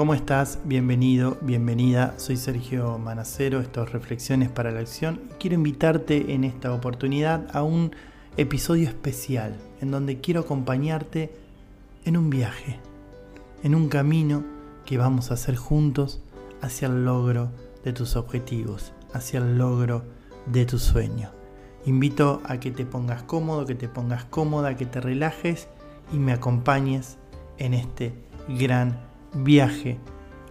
¿Cómo estás? Bienvenido, bienvenida. Soy Sergio Manacero, esto es Reflexiones para la Acción. Quiero invitarte en esta oportunidad a un episodio especial en donde quiero acompañarte en un viaje, en un camino que vamos a hacer juntos hacia el logro de tus objetivos, hacia el logro de tu sueño. Invito a que te pongas cómodo, que te pongas cómoda, que te relajes y me acompañes en este gran viaje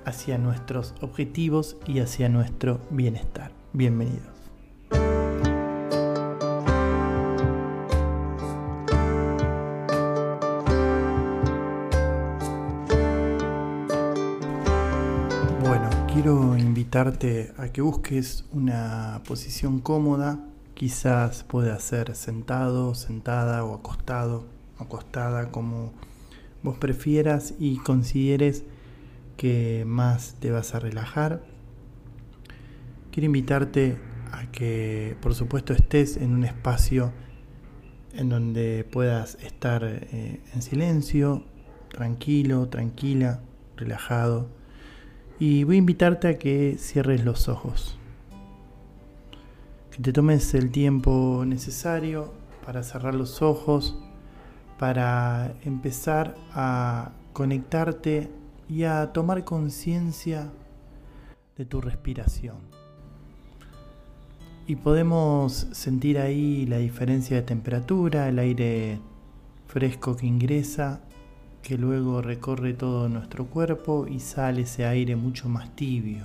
hacia nuestros objetivos y hacia nuestro bienestar. Bienvenidos. Bueno, quiero invitarte a que busques una posición cómoda, quizás pueda ser sentado, sentada o acostado, acostada como vos prefieras y consideres que más te vas a relajar. Quiero invitarte a que por supuesto estés en un espacio en donde puedas estar eh, en silencio, tranquilo, tranquila, relajado. Y voy a invitarte a que cierres los ojos. Que te tomes el tiempo necesario para cerrar los ojos para empezar a conectarte y a tomar conciencia de tu respiración. Y podemos sentir ahí la diferencia de temperatura, el aire fresco que ingresa, que luego recorre todo nuestro cuerpo y sale ese aire mucho más tibio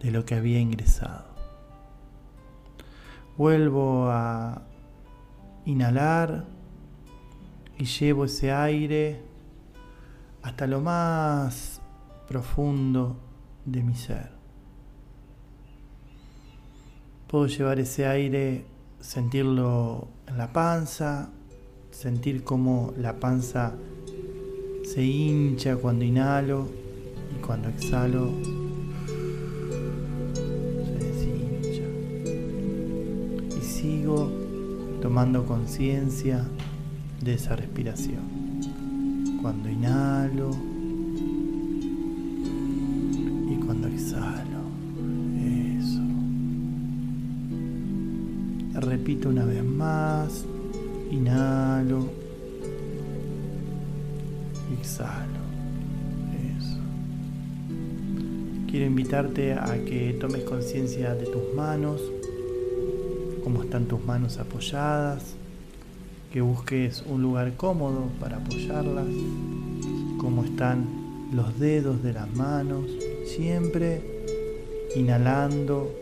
de lo que había ingresado. Vuelvo a inhalar y llevo ese aire hasta lo más profundo de mi ser. Puedo llevar ese aire, sentirlo en la panza, sentir cómo la panza se hincha cuando inhalo y cuando exhalo se deshincha. Y sigo tomando conciencia de esa respiración. Cuando inhalo y cuando exhalo. Eso. Repito una vez más. Inhalo. Exhalo. Eso. Quiero invitarte a que tomes conciencia de tus manos, cómo están tus manos apoyadas que busques un lugar cómodo para apoyarlas, cómo están los dedos de las manos, siempre inhalando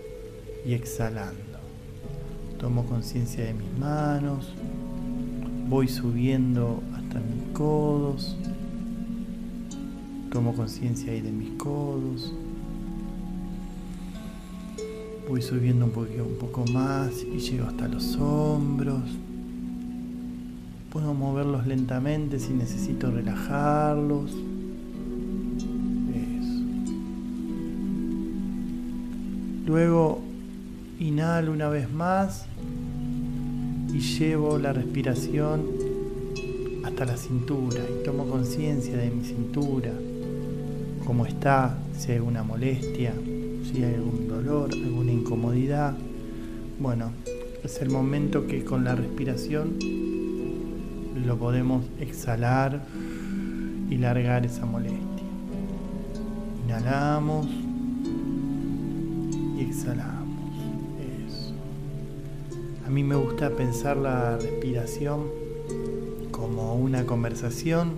y exhalando. Tomo conciencia de mis manos, voy subiendo hasta mis codos, tomo conciencia ahí de mis codos, voy subiendo un poquito, un poco más y llego hasta los hombros. Puedo moverlos lentamente si necesito relajarlos. Eso. Luego inhalo una vez más y llevo la respiración hasta la cintura y tomo conciencia de mi cintura, cómo está, si hay alguna molestia, si hay algún dolor, alguna incomodidad. Bueno, es el momento que con la respiración lo podemos exhalar y largar esa molestia. Inhalamos y exhalamos. Eso. A mí me gusta pensar la respiración como una conversación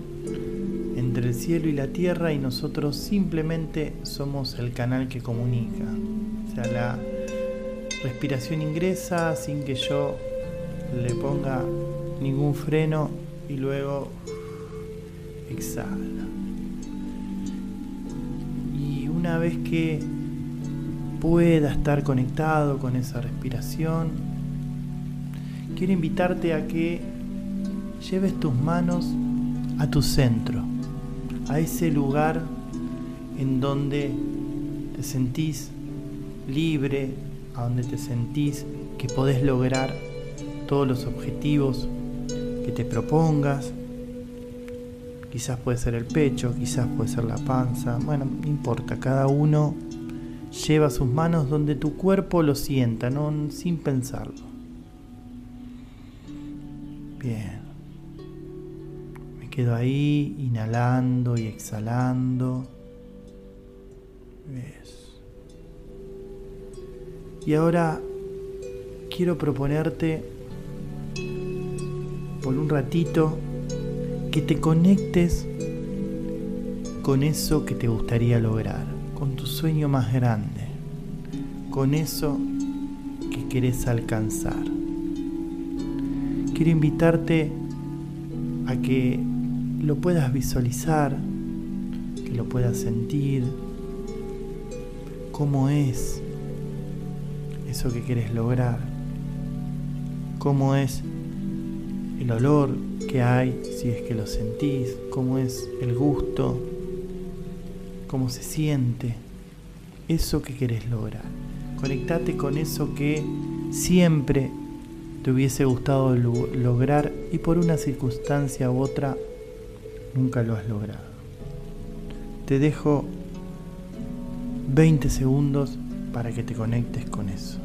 entre el cielo y la tierra y nosotros simplemente somos el canal que comunica. O sea, la respiración ingresa sin que yo le ponga ningún freno y luego exhala. Y una vez que pueda estar conectado con esa respiración, quiero invitarte a que lleves tus manos a tu centro, a ese lugar en donde te sentís libre, a donde te sentís que podés lograr todos los objetivos que te propongas, Quizás puede ser el pecho, quizás puede ser la panza. Bueno, no importa, cada uno lleva sus manos donde tu cuerpo lo sienta, no sin pensarlo. Bien. Me quedo ahí inhalando y exhalando. Y ahora quiero proponerte por un ratito que te conectes con eso que te gustaría lograr, con tu sueño más grande, con eso que querés alcanzar. Quiero invitarte a que lo puedas visualizar, que lo puedas sentir, cómo es eso que quieres lograr, cómo es el olor que hay si es que lo sentís, cómo es el gusto, cómo se siente, eso que querés lograr. Conectate con eso que siempre te hubiese gustado lograr y por una circunstancia u otra nunca lo has logrado. Te dejo 20 segundos para que te conectes con eso.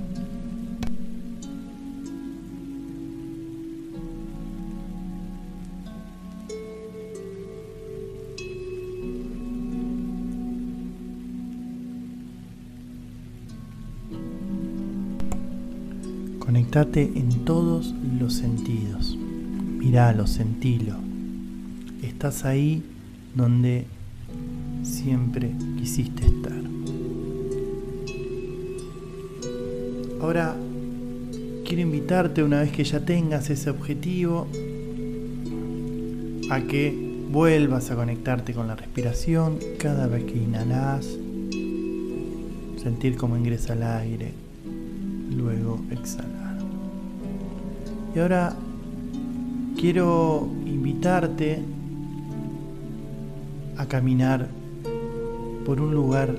Conectate en todos los sentidos. Miralo, sentilo. Estás ahí donde siempre quisiste estar. Ahora quiero invitarte una vez que ya tengas ese objetivo a que vuelvas a conectarte con la respiración cada vez que inhalas, sentir cómo ingresa el aire, luego exhalar. Y ahora quiero invitarte a caminar por un lugar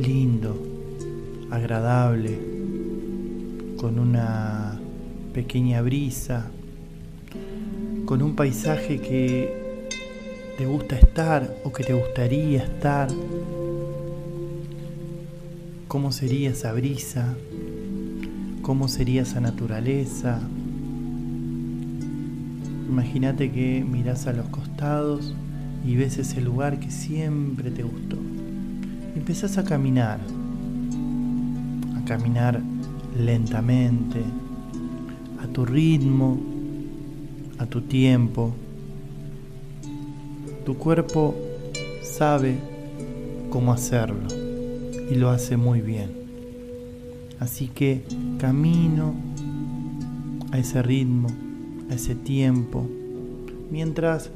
lindo, agradable, con una pequeña brisa, con un paisaje que te gusta estar o que te gustaría estar. ¿Cómo sería esa brisa? ¿Cómo sería esa naturaleza? Imagínate que miras a los costados y ves ese lugar que siempre te gustó. Empezás a caminar caminar lentamente, a tu ritmo, a tu tiempo. Tu cuerpo sabe cómo hacerlo y lo hace muy bien. Así que camino a ese ritmo, a ese tiempo, mientras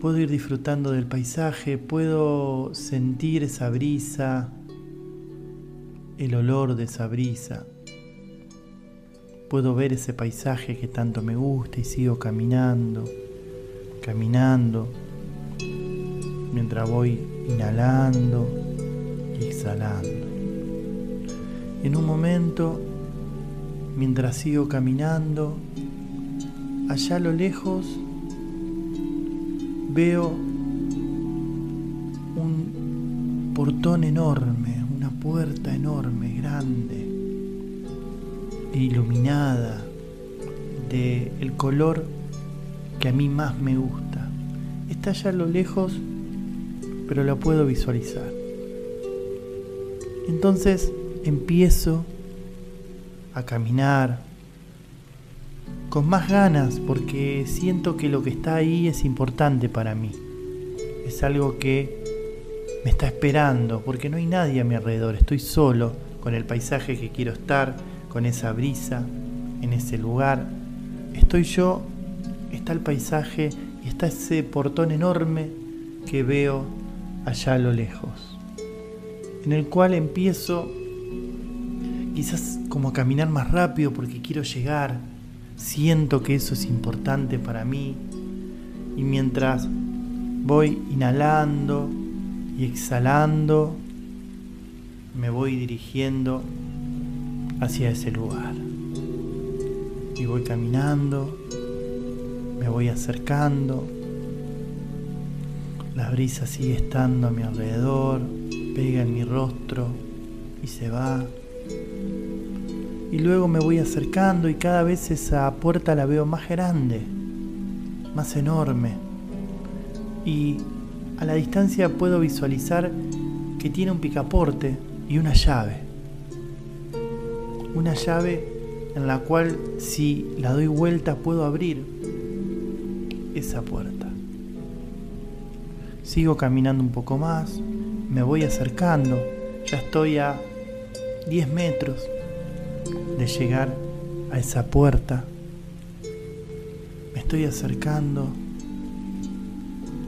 puedo ir disfrutando del paisaje, puedo sentir esa brisa, el olor de esa brisa. Puedo ver ese paisaje que tanto me gusta y sigo caminando, caminando, mientras voy inhalando y exhalando. En un momento, mientras sigo caminando, allá a lo lejos veo un portón enorme puerta enorme, grande, iluminada, de el color que a mí más me gusta. Está allá a lo lejos, pero la puedo visualizar. Entonces empiezo a caminar con más ganas porque siento que lo que está ahí es importante para mí. Es algo que me está esperando, porque no hay nadie a mi alrededor, estoy solo, con el paisaje que quiero estar, con esa brisa, en ese lugar. Estoy yo, está el paisaje y está ese portón enorme que veo allá a lo lejos, en el cual empiezo quizás como caminar más rápido porque quiero llegar, siento que eso es importante para mí y mientras voy inhalando, y exhalando me voy dirigiendo hacia ese lugar. Y voy caminando, me voy acercando La brisa sigue estando a mi alrededor, pega en mi rostro y se va. Y luego me voy acercando y cada vez esa puerta la veo más grande, más enorme. Y a la distancia puedo visualizar que tiene un picaporte y una llave. Una llave en la cual si la doy vuelta puedo abrir esa puerta. Sigo caminando un poco más, me voy acercando, ya estoy a 10 metros de llegar a esa puerta. Me estoy acercando,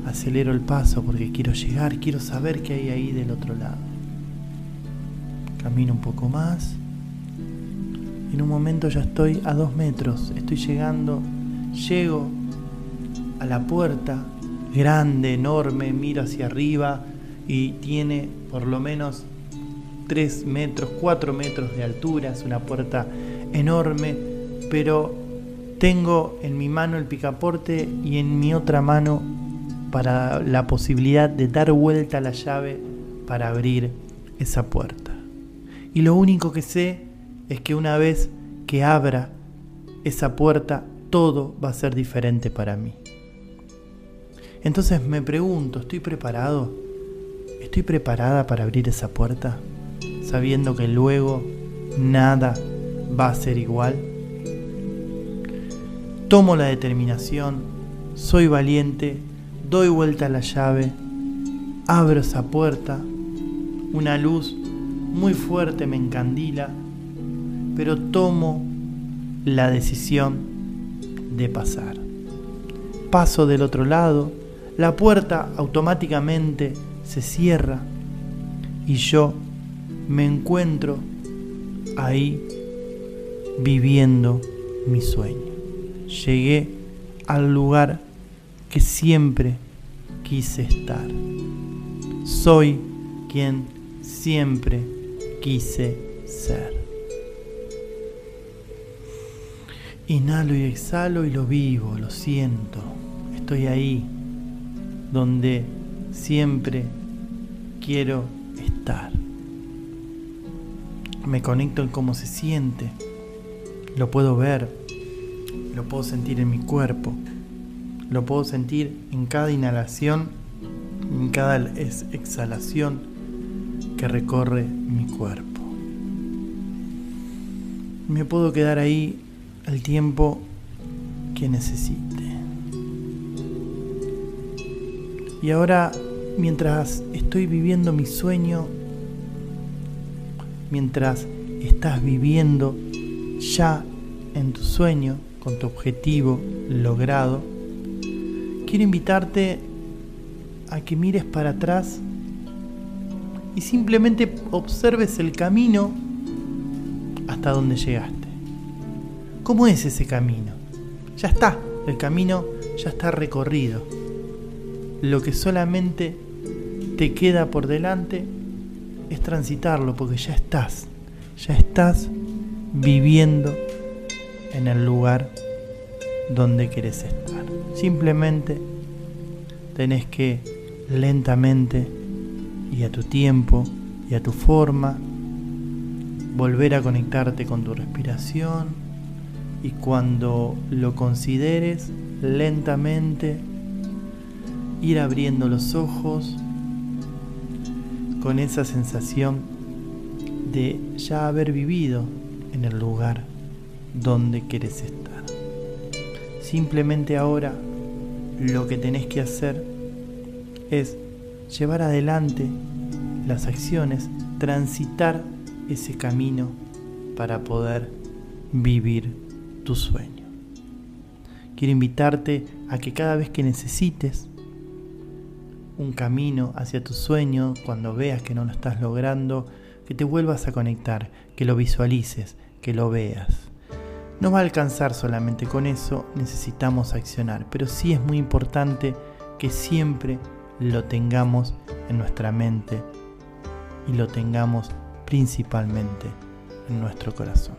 acelero el paso porque quiero llegar, quiero saber qué hay ahí del otro lado. Camino un poco más. En un momento ya estoy a dos metros, estoy llegando, llego a la puerta, grande, enorme, miro hacia arriba y tiene por lo menos 3 metros, 4 metros de altura, es una puerta enorme, pero tengo en mi mano el picaporte y en mi otra mano para la posibilidad de dar vuelta la llave para abrir esa puerta. Y lo único que sé es que una vez que abra esa puerta, todo va a ser diferente para mí. Entonces me pregunto, ¿estoy preparado? ¿Estoy preparada para abrir esa puerta? Sabiendo que luego nada va a ser igual. Tomo la determinación, soy valiente, doy vuelta a la llave, abro esa puerta, una luz muy fuerte me encandila, pero tomo la decisión de pasar. Paso del otro lado, la puerta automáticamente se cierra y yo me encuentro ahí viviendo mi sueño. Llegué al lugar que siempre quise estar. Soy quien siempre quise ser. Inhalo y exhalo y lo vivo, lo siento. Estoy ahí, donde siempre quiero estar. Me conecto en cómo se siente, lo puedo ver, lo puedo sentir en mi cuerpo, lo puedo sentir en cada inhalación, en cada exhalación que recorre mi cuerpo. Me puedo quedar ahí el tiempo que necesite. Y ahora, mientras estoy viviendo mi sueño, mientras estás viviendo ya en tu sueño, con tu objetivo logrado, quiero invitarte a que mires para atrás y simplemente observes el camino hasta donde llegaste. ¿Cómo es ese camino? Ya está, el camino ya está recorrido lo que solamente te queda por delante es transitarlo, porque ya estás, ya estás viviendo en el lugar donde querés estar. Simplemente tenés que lentamente y a tu tiempo y a tu forma volver a conectarte con tu respiración y cuando lo consideres lentamente ir abriendo los ojos con esa sensación de ya haber vivido en el lugar donde quieres estar. Simplemente ahora lo que tenés que hacer es llevar adelante las acciones, transitar ese camino para poder vivir tu sueño. Quiero invitarte a que cada vez que necesites un camino hacia tu sueño, cuando veas que no lo estás logrando, que te vuelvas a conectar, que lo visualices, que lo veas. No va a alcanzar solamente con eso, necesitamos accionar, pero sí es muy importante que siempre lo tengamos en nuestra mente y lo tengamos principalmente en nuestro corazón.